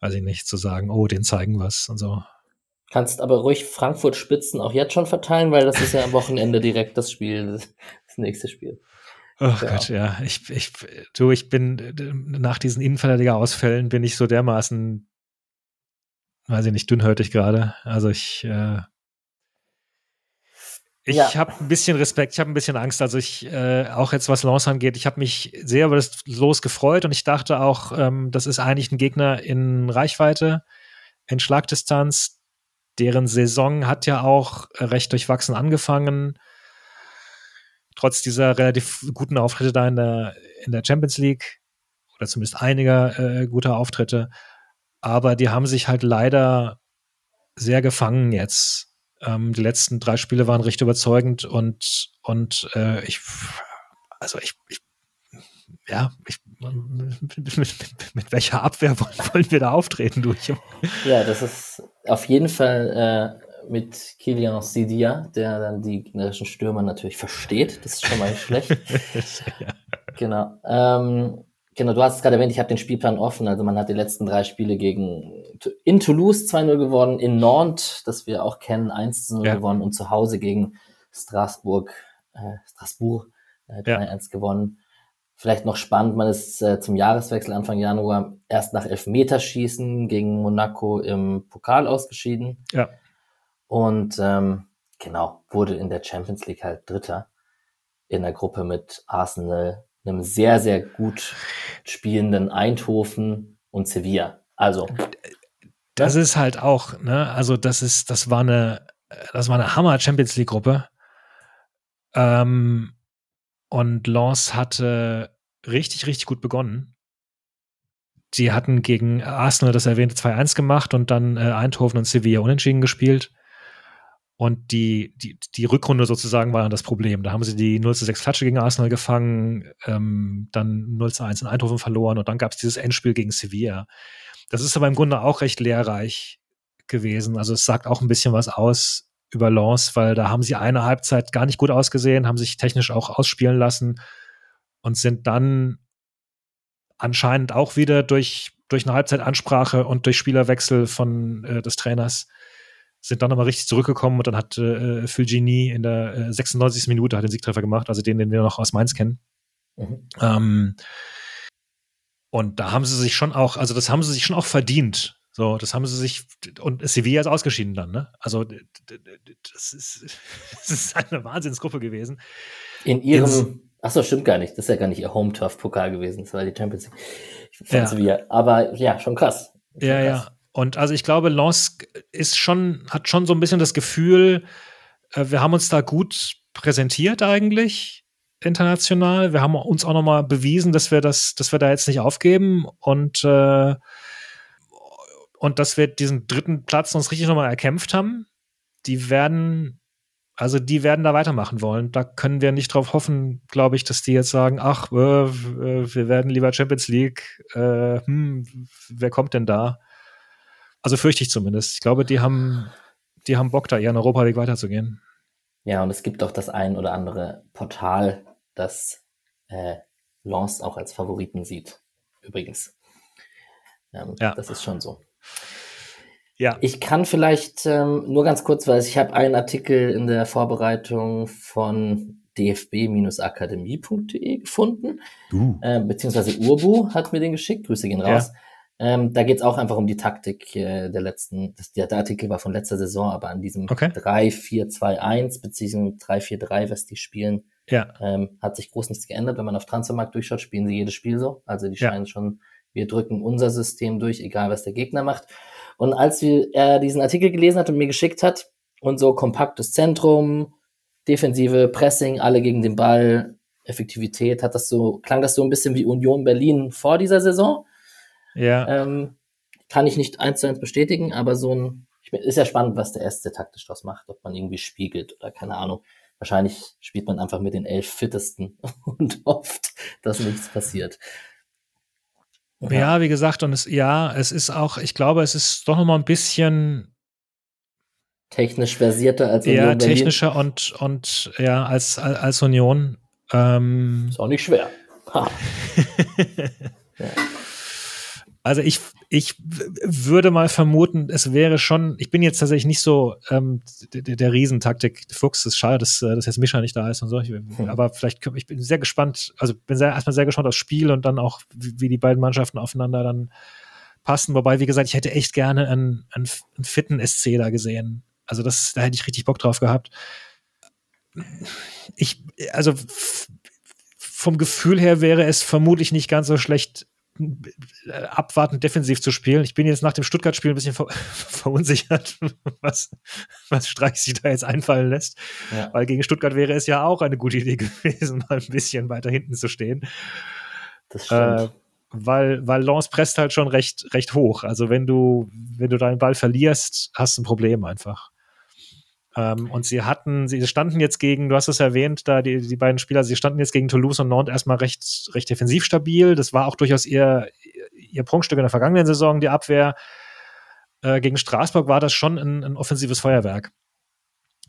weiß ich nicht, zu sagen, oh, den zeigen was und so. Kannst aber ruhig Frankfurt Spitzen auch jetzt schon verteilen, weil das ist ja am Wochenende direkt das Spiel, das nächste Spiel. Oh ja. Gott, ja. Ich, ich, du, ich bin nach diesen Innenverteidiger-Ausfällen bin ich so dermaßen, weiß ich nicht, dünnhäutig gerade. Also ich, äh, ich ja. habe ein bisschen Respekt, ich habe ein bisschen Angst. Also ich, äh, auch jetzt was Lance angeht, ich habe mich sehr über das Los gefreut und ich dachte auch, ähm, das ist eigentlich ein Gegner in Reichweite, in Schlagdistanz. Deren Saison hat ja auch recht durchwachsen angefangen trotz dieser relativ guten Auftritte da in der, in der Champions League oder zumindest einiger äh, guter Auftritte. Aber die haben sich halt leider sehr gefangen jetzt. Ähm, die letzten drei Spiele waren recht überzeugend und, und äh, ich, also ich, ich ja, ich, mit, mit, mit, welcher Abwehr wollen, wir da auftreten, du? Ja, das ist auf jeden Fall äh, mit Kilian Sidia, der dann die gegnerischen Stürmer natürlich versteht. Das ist schon mal nicht schlecht. ja. Genau. Ähm, genau, du hast es gerade erwähnt, ich habe den Spielplan offen. Also man hat die letzten drei Spiele gegen in Toulouse 2-0 gewonnen, in Nantes, das wir auch kennen, 1-0 ja. gewonnen und zu Hause gegen Straßburg, äh, Straßburg äh, 3-1 ja. gewonnen. Vielleicht noch spannend, man ist äh, zum Jahreswechsel Anfang Januar erst nach Elfmeterschießen gegen Monaco im Pokal ausgeschieden. Ja. Und ähm, genau, wurde in der Champions League halt Dritter in der Gruppe mit Arsenal, einem sehr, sehr gut spielenden Eindhoven und Sevilla. Also. Das ist halt auch, ne, also das ist, das war eine, das war eine Hammer Champions League Gruppe. Ähm, und Lens hatte richtig, richtig gut begonnen. Sie hatten gegen Arsenal das erwähnte 2-1 gemacht und dann äh, Eindhoven und Sevilla unentschieden gespielt. Und die, die, die Rückrunde sozusagen war dann das Problem. Da haben sie die 0 zu 6 Klatsche gegen Arsenal gefangen, ähm, dann 0 zu 1 in Eindhoven verloren und dann gab es dieses Endspiel gegen Sevilla. Das ist aber im Grunde auch recht lehrreich gewesen. Also es sagt auch ein bisschen was aus über Lens, weil da haben sie eine Halbzeit gar nicht gut ausgesehen, haben sich technisch auch ausspielen lassen und sind dann anscheinend auch wieder durch, durch eine Halbzeitansprache und durch Spielerwechsel von äh, des Trainers sind dann nochmal richtig zurückgekommen und dann hat äh, Fulgini in der äh, 96. Minute hat den Siegtreffer gemacht, also den, den wir noch aus Mainz kennen. Mhm. Ähm, und da haben sie sich schon auch, also das haben sie sich schon auch verdient. So, das haben sie sich, und Sevilla ist ausgeschieden dann, ne? Also, das ist, das ist eine Wahnsinnsgruppe gewesen. In ihrem, ach so, stimmt gar nicht, das ist ja gar nicht ihr Home-Turf-Pokal gewesen, das war die Champions League von ja. Sevilla. Aber ja, schon krass. Schon ja, krass. ja. Und also ich glaube, Lens ist schon, hat schon so ein bisschen das Gefühl, äh, wir haben uns da gut präsentiert eigentlich international. Wir haben uns auch nochmal bewiesen, dass wir das, dass wir da jetzt nicht aufgeben und, äh, und dass wir diesen dritten Platz uns richtig nochmal erkämpft haben. Die werden, also die werden da weitermachen wollen. Da können wir nicht drauf hoffen, glaube ich, dass die jetzt sagen, ach, äh, wir werden lieber Champions League, äh, hm, wer kommt denn da? Also fürchte ich zumindest. Ich glaube, die haben, die haben Bock, da ihren Europaweg weiterzugehen. Ja, und es gibt auch das ein oder andere Portal, das äh, Lance auch als Favoriten sieht. Übrigens. Ähm, ja. Das ist schon so. Ja. Ich kann vielleicht ähm, nur ganz kurz, weil ich habe einen Artikel in der Vorbereitung von dfb-akademie.de gefunden, uh. äh, beziehungsweise Urbu hat mir den geschickt, Grüße gehen raus. Ja. Ähm, da geht es auch einfach um die Taktik äh, der letzten, das, der, der, Artikel war von letzter Saison, aber an diesem okay. 3-4-2-1 beziehungsweise 3-4-3, was die spielen, ja. ähm, hat sich groß nichts geändert. Wenn man auf Transfermarkt durchschaut, spielen sie jedes Spiel so. Also die scheinen ja. schon, wir drücken unser System durch, egal was der Gegner macht. Und als wir, er diesen Artikel gelesen hat und mir geschickt hat, und so kompaktes Zentrum, Defensive, Pressing, alle gegen den Ball, Effektivität, hat das so, klang das so ein bisschen wie Union Berlin vor dieser Saison. Ja. Ähm, kann ich nicht eins zu eins bestätigen, aber so ein, ist ja spannend, was der erste taktisch draus macht, ob man irgendwie spiegelt oder keine Ahnung. Wahrscheinlich spielt man einfach mit den elf Fittesten und hofft, dass nichts passiert. Ja. ja, wie gesagt, und es, ja, es ist auch, ich glaube, es ist doch nochmal ein bisschen technisch versierter als Union. Ja, technischer und, und ja, als, als Union. Ähm, ist auch nicht schwer. ja. Also ich, ich würde mal vermuten, es wäre schon, ich bin jetzt tatsächlich nicht so ähm, der, der Riesentaktik Fuchs, ist schade, dass, dass jetzt Mischa nicht da ist und so. Ich, hm. Aber vielleicht, ich bin sehr gespannt, also bin sehr, erstmal sehr gespannt aufs Spiel und dann auch, wie, wie die beiden Mannschaften aufeinander dann passen. Wobei, wie gesagt, ich hätte echt gerne einen, einen, einen fitten SC da gesehen. Also das, da hätte ich richtig Bock drauf gehabt. Ich, also vom Gefühl her wäre es vermutlich nicht ganz so schlecht, äh, abwartend defensiv zu spielen. Ich bin jetzt nach dem Stuttgart-Spiel ein bisschen ver verunsichert, was, was Streich sich da jetzt einfallen lässt. Ja. Weil gegen Stuttgart wäre es ja auch eine gute Idee gewesen, mal ein bisschen weiter hinten zu stehen. Das stimmt. Äh, weil, weil Lance presst halt schon recht, recht hoch. Also wenn du, wenn du deinen Ball verlierst, hast du ein Problem einfach. Ähm, und sie hatten, sie standen jetzt gegen, du hast es erwähnt, da die, die beiden Spieler, sie standen jetzt gegen Toulouse und Nantes erstmal recht, recht defensiv stabil. Das war auch durchaus ihr, ihr Prunkstück in der vergangenen Saison, die Abwehr. Äh, gegen Straßburg war das schon ein, ein offensives Feuerwerk.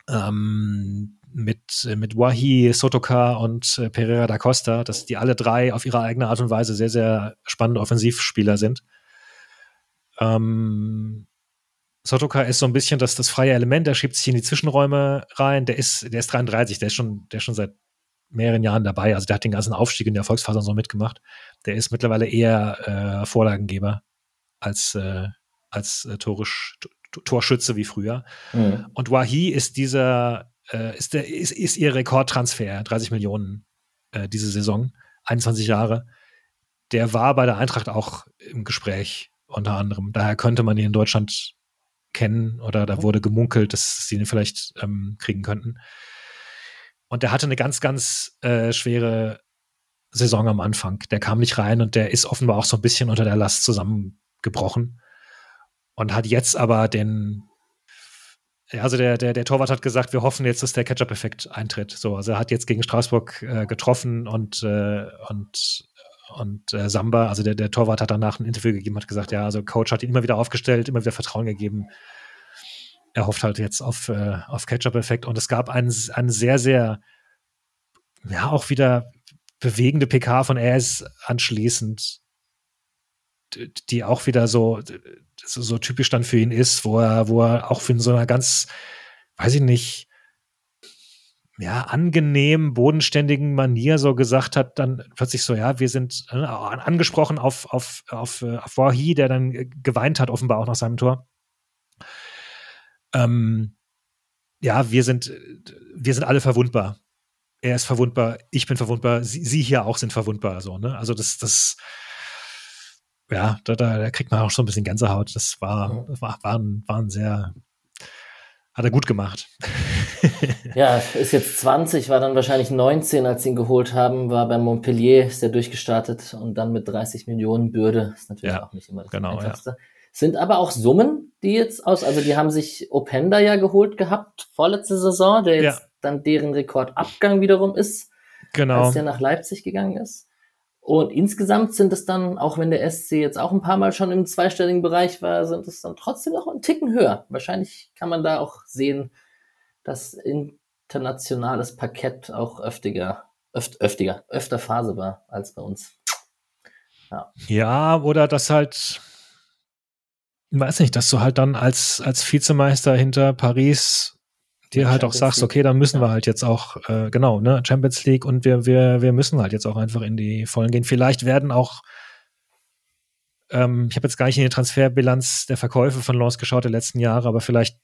Ähm, mit, mit Wahi, Sotoka und äh, Pereira da Costa, dass die alle drei auf ihre eigene Art und Weise sehr, sehr spannende Offensivspieler sind. Ähm, Sotoka ist so ein bisschen das, das freie Element, der schiebt sich in die Zwischenräume rein. Der ist, der ist 33, der ist schon, der ist schon seit mehreren Jahren dabei. Also der hat den ganzen Aufstieg in der Erfolgsphase so mitgemacht. Der ist mittlerweile eher äh, Vorlagengeber als, äh, als äh, Torisch, Torschütze wie früher. Mhm. Und Wahi ist dieser, äh, ist, der, ist, ist ihr Rekordtransfer, 30 Millionen äh, diese Saison, 21 Jahre. Der war bei der Eintracht auch im Gespräch unter anderem. Daher könnte man ihn in Deutschland kennen oder da mhm. wurde gemunkelt, dass sie ihn vielleicht ähm, kriegen könnten. Und der hatte eine ganz, ganz äh, schwere Saison am Anfang. Der kam nicht rein und der ist offenbar auch so ein bisschen unter der Last zusammengebrochen und hat jetzt aber den, also der, der, der Torwart hat gesagt, wir hoffen jetzt, dass der Catch-up-Effekt eintritt. So, also er hat jetzt gegen Straßburg äh, getroffen und, äh, und und äh, Samba, also der, der Torwart hat danach ein Interview gegeben, hat gesagt, ja, also Coach hat ihn immer wieder aufgestellt, immer wieder Vertrauen gegeben. Er hofft halt jetzt auf, äh, auf Catch-up-Effekt. Und es gab einen, einen sehr, sehr, ja, auch wieder bewegende PK von RS anschließend, die auch wieder so, so, so typisch dann für ihn ist, wo er, wo er auch für so einer ganz, weiß ich nicht, ja, angenehm, bodenständigen Manier so gesagt hat, dann plötzlich so, ja, wir sind äh, angesprochen auf, auf, auf, äh, auf Wahi, der dann geweint hat, offenbar auch nach seinem Tor. Ähm, ja, wir sind, wir sind alle verwundbar. Er ist verwundbar, ich bin verwundbar, sie, sie hier auch sind verwundbar, so, ne? Also das, das, ja, da, da, da kriegt man auch schon ein bisschen Gänsehaut. Das war, das war, war, ein, war ein sehr, hat er gut gemacht. ja, ist jetzt 20, war dann wahrscheinlich 19, als sie ihn geholt haben, war bei Montpellier, ist er durchgestartet und dann mit 30 Millionen Bürde, ist natürlich ja, auch nicht immer das genau, Einfachste. Ja. Sind aber auch Summen, die jetzt aus, also die haben sich Openda ja geholt gehabt, vorletzte Saison, der jetzt ja. dann deren Rekordabgang wiederum ist, genau. als der nach Leipzig gegangen ist. Und insgesamt sind es dann, auch wenn der SC jetzt auch ein paar Mal schon im zweistelligen Bereich war, sind es dann trotzdem noch einen Ticken höher. Wahrscheinlich kann man da auch sehen, dass internationales Parkett auch öftiger, öft, öftiger, öfter Phase war als bei uns. Ja, ja oder das halt, weiß nicht, dass du halt dann als, als Vizemeister hinter Paris dir halt auch sagst, okay, dann müssen ja. wir halt jetzt auch, äh, genau, ne, Champions League und wir, wir, wir müssen halt jetzt auch einfach in die Vollen gehen. Vielleicht werden auch, ähm, ich habe jetzt gar nicht in die Transferbilanz der Verkäufe von Lens geschaut der letzten Jahre, aber vielleicht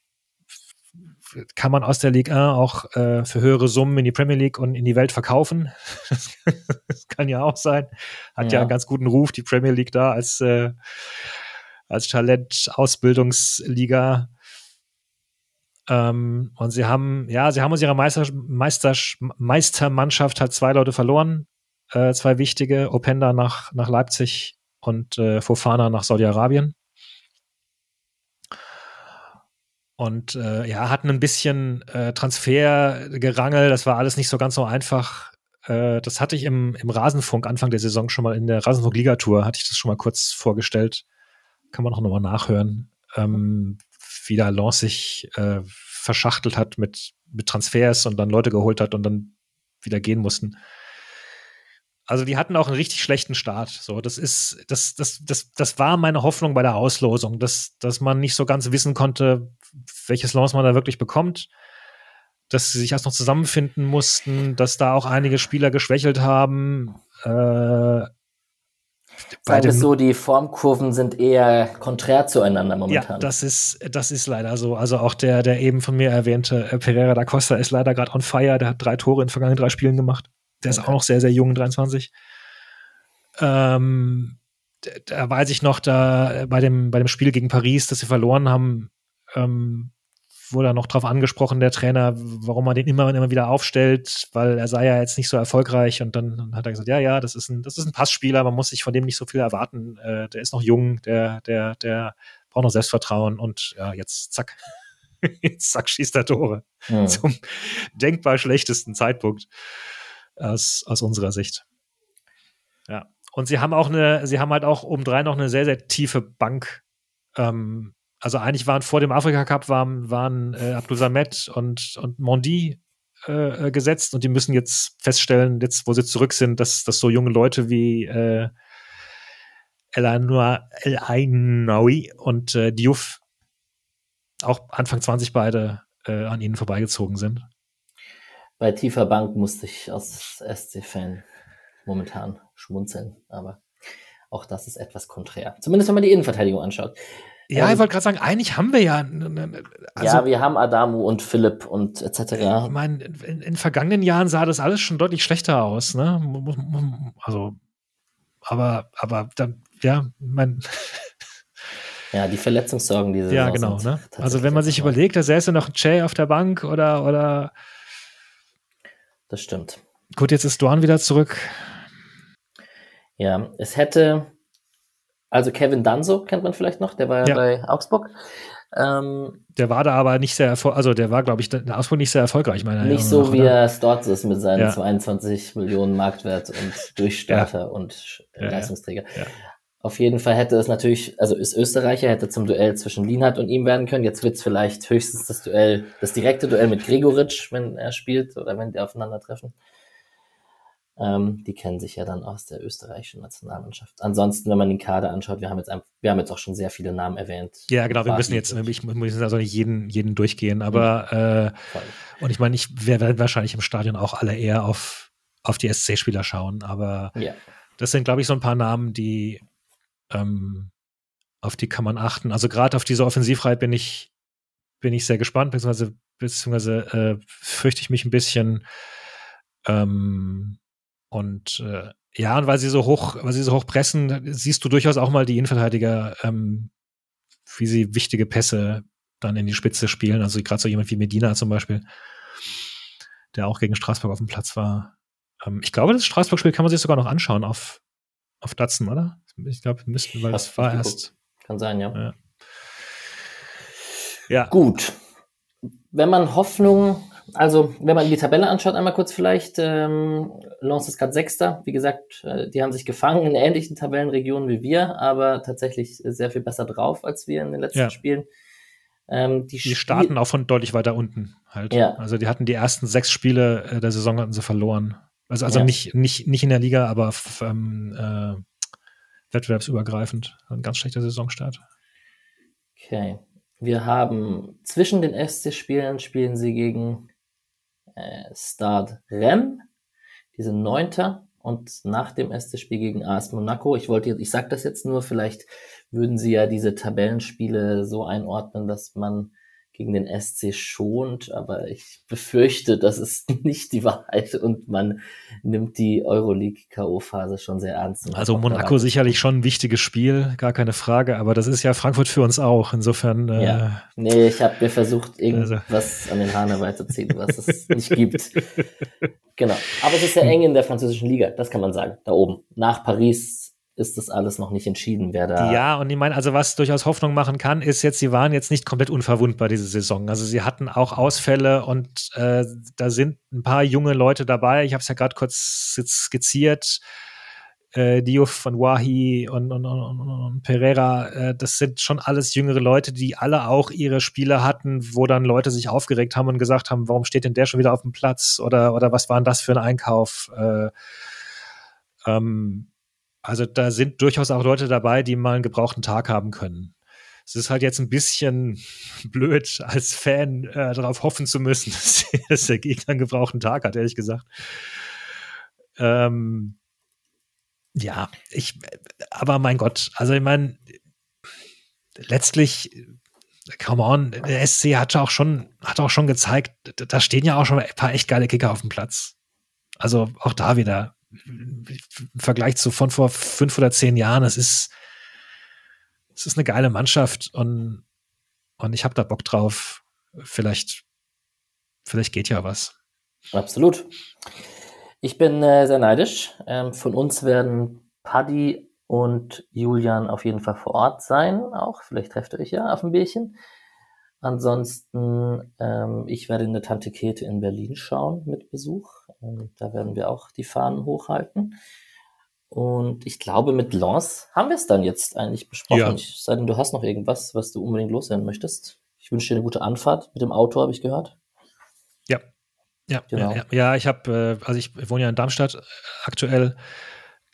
kann man aus der Liga auch äh, für höhere Summen in die Premier League und in die Welt verkaufen. das kann ja auch sein. Hat ja. ja einen ganz guten Ruf, die Premier League da als, äh, als Talent-Ausbildungsliga. Ähm, und sie haben, ja, sie haben aus ihrer Meister, Meister, Meistermannschaft halt zwei Leute verloren. Äh, zwei wichtige, Openda nach, nach Leipzig und äh, Fofana nach Saudi-Arabien. Und äh, ja, hatten ein bisschen äh, Transfergerangel, das war alles nicht so ganz so einfach. Äh, das hatte ich im, im Rasenfunk Anfang der Saison schon mal in der Rasenfunk-Ligatur, hatte ich das schon mal kurz vorgestellt. Kann man auch nochmal nachhören. Ähm, wie da Lens sich äh, verschachtelt hat mit, mit Transfers und dann Leute geholt hat und dann wieder gehen mussten. Also die hatten auch einen richtig schlechten Start. So, das ist, das, das, das, das war meine Hoffnung bei der Auslosung, dass, dass man nicht so ganz wissen konnte, welches Launch man da wirklich bekommt, dass sie sich erst noch zusammenfinden mussten, dass da auch einige Spieler geschwächelt haben. Äh, Sagen wir so, die Formkurven sind eher konträr zueinander momentan. Ja, das ist, das ist leider so. Also auch der, der eben von mir erwähnte äh, Pereira da Costa ist leider gerade on fire. Der hat drei Tore in den vergangenen drei Spielen gemacht. Der okay. ist auch noch sehr, sehr jung, 23. Ähm, da weiß ich noch, da bei dem, bei dem Spiel gegen Paris, das sie verloren haben, ähm, wurde er noch darauf angesprochen, der Trainer, warum man den immer und immer wieder aufstellt, weil er sei ja jetzt nicht so erfolgreich. Und dann hat er gesagt, ja, ja, das ist ein, das ist ein Passspieler, man muss sich von dem nicht so viel erwarten. Äh, der ist noch jung, der, der, der braucht noch Selbstvertrauen und ja, jetzt zack. jetzt zack, schießt er Tore. Ja. Zum denkbar schlechtesten Zeitpunkt aus, aus unserer Sicht. Ja. Und sie haben auch eine, sie haben halt auch obendrein noch eine sehr, sehr tiefe Bank. Ähm, also eigentlich waren vor dem Afrika Cup waren, waren äh, Abdul Samet und, und Mondi äh, äh, gesetzt und die müssen jetzt feststellen, jetzt wo sie zurück sind, dass, dass so junge Leute wie äh, El Ainawi und äh, Diouf auch Anfang 20 beide äh, an ihnen vorbeigezogen sind. Bei tiefer Bank musste ich als SC-Fan momentan schmunzeln, aber auch das ist etwas konträr. Zumindest wenn man die Innenverteidigung anschaut. Ja, ähm, ich wollte gerade sagen, eigentlich haben wir ja. Also, ja, wir haben Adamu und Philipp und etc. Ich meine, in, in, vergangenen Jahren sah das alles schon deutlich schlechter aus, ne? Also, aber, aber dann, ja, mein. Ja, die Verletzungssorgen diese Ja, genau, ne? Also, wenn man sich überlegt, da säße noch Jay auf der Bank oder, oder. Das stimmt. Gut, jetzt ist Dorn wieder zurück. Ja, es hätte also Kevin Danso kennt man vielleicht noch, der war ja, bei Augsburg. Ähm, der war da aber nicht sehr erfolgreich, also der war, glaube ich, in Augsburg nicht sehr erfolgreich, meiner Nicht so nach, wie er es dort ist mit seinen ja. 22 Millionen Marktwert und Durchstarter ja. und Leistungsträger. Auf jeden Fall hätte es natürlich, also ist Österreicher, hätte zum Duell zwischen Lienhardt und ihm werden können. Jetzt wird es vielleicht höchstens das Duell, das direkte Duell mit Gregoritsch, wenn er spielt oder wenn die aufeinandertreffen. Ähm, die kennen sich ja dann aus der österreichischen Nationalmannschaft. Ansonsten, wenn man den Kader anschaut, wir haben jetzt, ein, wir haben jetzt auch schon sehr viele Namen erwähnt. Ja, genau, wir müssen jetzt, ich muss also nicht jeden, jeden durchgehen, aber äh, und ich meine, ich werde wahrscheinlich im Stadion auch alle eher auf, auf die SC-Spieler schauen, aber ja. das sind, glaube ich, so ein paar Namen, die ähm, auf die kann man achten. Also gerade auf diese Offensivreihe bin ich, bin ich sehr gespannt, beziehungsweise, beziehungsweise äh, fürchte ich mich ein bisschen. Ähm, und äh, ja, und weil sie so hoch, weil sie so hoch pressen, siehst du durchaus auch mal die Innenverteidiger, ähm, wie sie wichtige Pässe dann in die Spitze spielen. Also gerade so jemand wie Medina zum Beispiel, der auch gegen Straßburg auf dem Platz war. Ähm, ich glaube, das Straßburg-Spiel kann man sich sogar noch anschauen auf, auf Datsen, oder? Ich glaube, müssten, weil das war erst. Kann sein, ja. ja. Ja. Gut. Wenn man Hoffnung also, wenn man die Tabelle anschaut, einmal kurz vielleicht, ähm, Lens ist gerade Sechster. Wie gesagt, äh, die haben sich gefangen in ähnlichen Tabellenregionen wie wir, aber tatsächlich sehr viel besser drauf als wir in den letzten ja. Spielen. Ähm, die, die starten auch von deutlich weiter unten halt. Ja. Also die hatten die ersten sechs Spiele äh, der Saison hatten sie verloren. Also, also ja. nicht, nicht, nicht in der Liga, aber ähm, äh, wettbewerbsübergreifend. Ein ganz schlechter Saisonstart. Okay. Wir haben zwischen den SC-Spielen spielen sie gegen äh, Stade Rennes, diese Neunter und nach dem ersten Spiel gegen AS Monaco, ich wollte, ich sage das jetzt nur, vielleicht würden sie ja diese Tabellenspiele so einordnen, dass man gegen den SC schont, aber ich befürchte, das ist nicht die Wahrheit und man nimmt die Euroleague-K.O.-Phase schon sehr ernst. Also Monaco sicherlich schon ein wichtiges Spiel, gar keine Frage, aber das ist ja Frankfurt für uns auch, insofern. Äh, ja. Nee, ich habe mir versucht, irgendwas also. an den Haaren herbeizuziehen, was es nicht gibt. Genau. Aber es ist sehr eng in der französischen Liga, das kann man sagen, da oben. Nach Paris ist das alles noch nicht entschieden, wer da. Ja, und ich meine, also was durchaus Hoffnung machen kann, ist jetzt, sie waren jetzt nicht komplett unverwundbar diese Saison. Also sie hatten auch Ausfälle und äh, da sind ein paar junge Leute dabei. Ich habe es ja gerade kurz skizziert. Äh, Diouf von Wahi und, und, und, und Pereira, äh, das sind schon alles jüngere Leute, die alle auch ihre Spiele hatten, wo dann Leute sich aufgeregt haben und gesagt haben, warum steht denn der schon wieder auf dem Platz oder, oder was war denn das für ein Einkauf? Äh, Ähm, also da sind durchaus auch Leute dabei, die mal einen gebrauchten Tag haben können. Es ist halt jetzt ein bisschen blöd, als Fan äh, darauf hoffen zu müssen, dass, der Gegner einen gebrauchten Tag hat, ehrlich gesagt. Ähm, ja, ich, aber mein Gott, also ich meine, letztlich, come on, der SC hat auch schon, hat auch schon gezeigt, da stehen ja auch schon ein paar echt geile Kicker auf dem Platz. Also auch da wieder, im Vergleich zu von vor fünf oder zehn Jahren, es ist, es ist eine geile Mannschaft und, und ich habe da Bock drauf. Vielleicht, vielleicht geht ja was. Absolut. Ich bin äh, sehr neidisch. Ähm, von uns werden Paddy und Julian auf jeden Fall vor Ort sein, auch. Vielleicht trefft ihr euch ja auf ein Bierchen. Ansonsten, ähm, ich werde in der Tante Kete in Berlin schauen mit Besuch. Ähm, da werden wir auch die Fahnen hochhalten. Und ich glaube, mit Lance haben wir es dann jetzt eigentlich besprochen. Ja. Ich, sei denn, du hast noch irgendwas, was du unbedingt loswerden möchtest. Ich wünsche dir eine gute Anfahrt mit dem Auto, habe ich gehört. Ja. Ja, genau. ja, ja, ich habe, äh, also ich wohne ja in Darmstadt aktuell.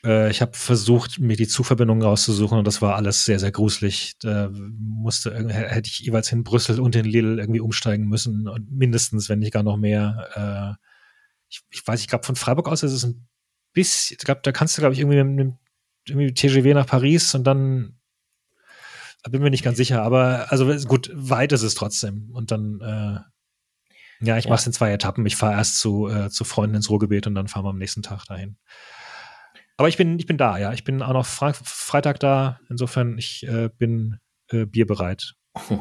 Äh, ich habe versucht, mir die Zugverbindungen rauszusuchen und das war alles sehr, sehr gruselig. Da musste, hätte ich jeweils in Brüssel und in Lille irgendwie umsteigen müssen und mindestens, wenn nicht gar noch mehr. Äh, ich, ich weiß, ich glaube, von Freiburg aus ist es ein bisschen, ich glaube, da kannst du, glaube ich, irgendwie mit dem TGW nach Paris und dann da bin mir nicht ganz sicher, aber also gut, weit ist es trotzdem. Und dann, äh, ja, ich ja. mache es in zwei Etappen. Ich fahre erst zu, äh, zu Freunden ins Ruhrgebiet und dann fahren wir am nächsten Tag dahin. Aber ich bin, ich bin da, ja. Ich bin auch noch Fre Freitag da. Insofern, ich äh, bin äh, bierbereit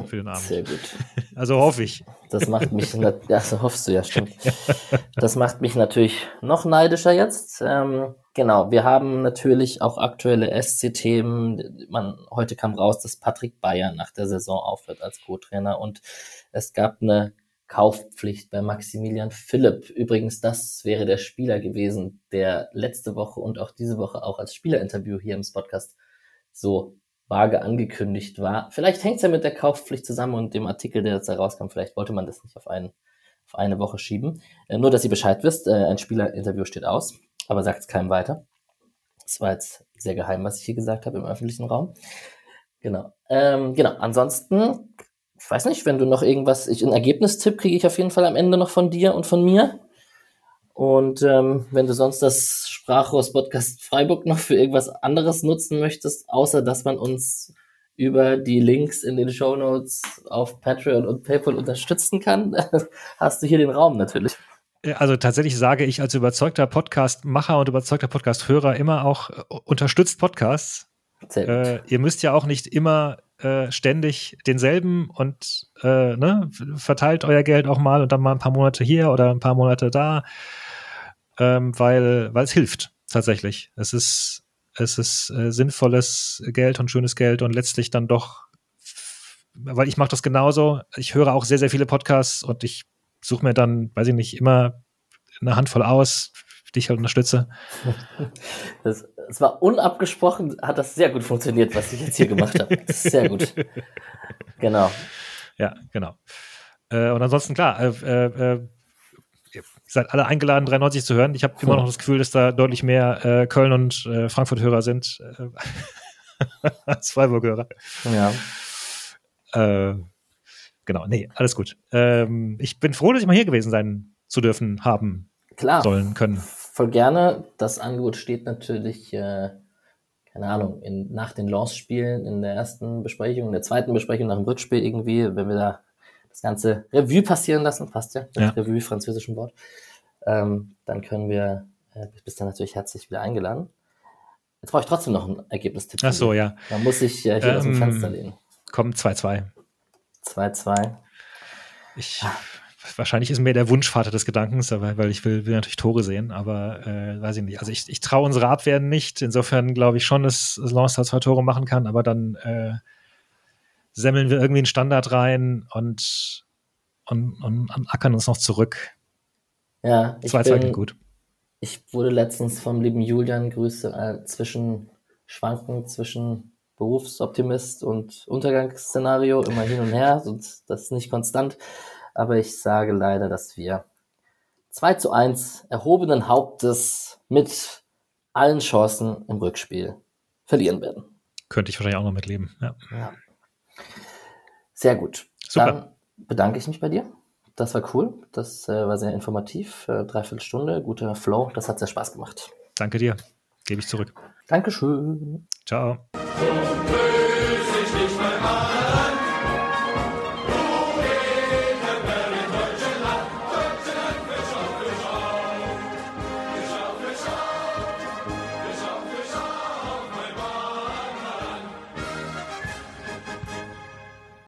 für den Abend. Sehr gut. Also hoffe ich. Das macht mich, ja, so hoffst du ja, stimmt. Das macht mich natürlich noch neidischer jetzt. Ähm, genau, wir haben natürlich auch aktuelle SC-Themen. Man, heute kam raus, dass Patrick Bayer nach der Saison aufhört als Co-Trainer und es gab eine Kaufpflicht bei Maximilian Philipp. Übrigens, das wäre der Spieler gewesen, der letzte Woche und auch diese Woche auch als Spielerinterview hier im Podcast so vage angekündigt war. Vielleicht hängt es ja mit der Kaufpflicht zusammen und dem Artikel, der jetzt herauskam. Vielleicht wollte man das nicht auf, einen, auf eine Woche schieben. Äh, nur, dass ihr Bescheid wisst, äh, ein Spielerinterview steht aus, aber sagt es keinem weiter. Das war jetzt sehr geheim, was ich hier gesagt habe im öffentlichen Raum. Genau. Ähm, genau. Ansonsten ich weiß nicht, wenn du noch irgendwas, ich, ein Ergebnistipp kriege ich auf jeden Fall am Ende noch von dir und von mir. Und ähm, wenn du sonst das Sprachrohrs Podcast Freiburg noch für irgendwas anderes nutzen möchtest, außer dass man uns über die Links in den Show Notes auf Patreon und PayPal unterstützen kann, hast du hier den Raum natürlich. Also tatsächlich sage ich als überzeugter Podcast-Macher und überzeugter Podcast-Hörer immer auch äh, unterstützt Podcasts. Äh, ihr müsst ja auch nicht immer äh, ständig denselben und äh, ne, verteilt euer Geld auch mal und dann mal ein paar Monate hier oder ein paar Monate da, ähm, weil, weil es hilft tatsächlich. Es ist, es ist äh, sinnvolles Geld und schönes Geld und letztlich dann doch, weil ich mache das genauso. Ich höre auch sehr, sehr viele Podcasts und ich suche mir dann, weiß ich nicht, immer eine Handvoll aus, die ich halt unterstütze. Das, es war unabgesprochen, hat das sehr gut funktioniert, was ich jetzt hier gemacht habe. Sehr gut. Genau. Ja, genau. Äh, und ansonsten, klar, äh, äh, äh ihr seid alle eingeladen, 93 zu hören. Ich habe immer noch das Gefühl, dass da deutlich mehr äh, Köln- und äh, Frankfurt-Hörer sind als Freiburg-Hörer. Ja. genau, nee, alles gut. Ähm, ich bin froh, dass ich mal hier gewesen sein zu dürfen haben Klar. sollen können voll gerne. Das Angebot steht natürlich, äh, keine Ahnung, in, nach den Launch-Spielen, in der ersten Besprechung, in der zweiten Besprechung nach dem Rückspiel irgendwie, wenn wir da das ganze Revue passieren lassen, passt ja, das ja. Revue französischen Wort, ähm, dann können wir, äh, bist dann natürlich herzlich wieder eingeladen. Jetzt brauche ich trotzdem noch ein Ergebnistipp. Ach so, ja. Da muss ich äh, hier ähm, aus dem ähm, Fenster lehnen. Komm, 2-2. 2-2. Ich ah wahrscheinlich ist mir der Wunschvater des Gedankens, weil ich will, will natürlich Tore sehen, aber äh, weiß ich nicht. Also ich, ich traue unsere Abwehr nicht. Insofern glaube ich schon, dass Lance da zwei Tore machen kann, aber dann äh, semmeln wir irgendwie einen Standard rein und, und, und, und ackern uns noch zurück. Ja, ich 2 -2 bin, gut. Ich wurde letztens vom lieben Julian Grüße äh, zwischen Schwanken zwischen Berufsoptimist und Untergangsszenario immer hin und her und das ist nicht konstant aber ich sage leider, dass wir 2 zu 1 erhobenen Hauptes mit allen Chancen im Rückspiel verlieren werden. Könnte ich wahrscheinlich auch noch mitleben. Ja. ja. Sehr gut. Super. Dann bedanke ich mich bei dir. Das war cool. Das äh, war sehr informativ. Äh, dreiviertel Stunde, guter Flow. Das hat sehr Spaß gemacht. Danke dir. Gebe ich zurück. Dankeschön. Ciao.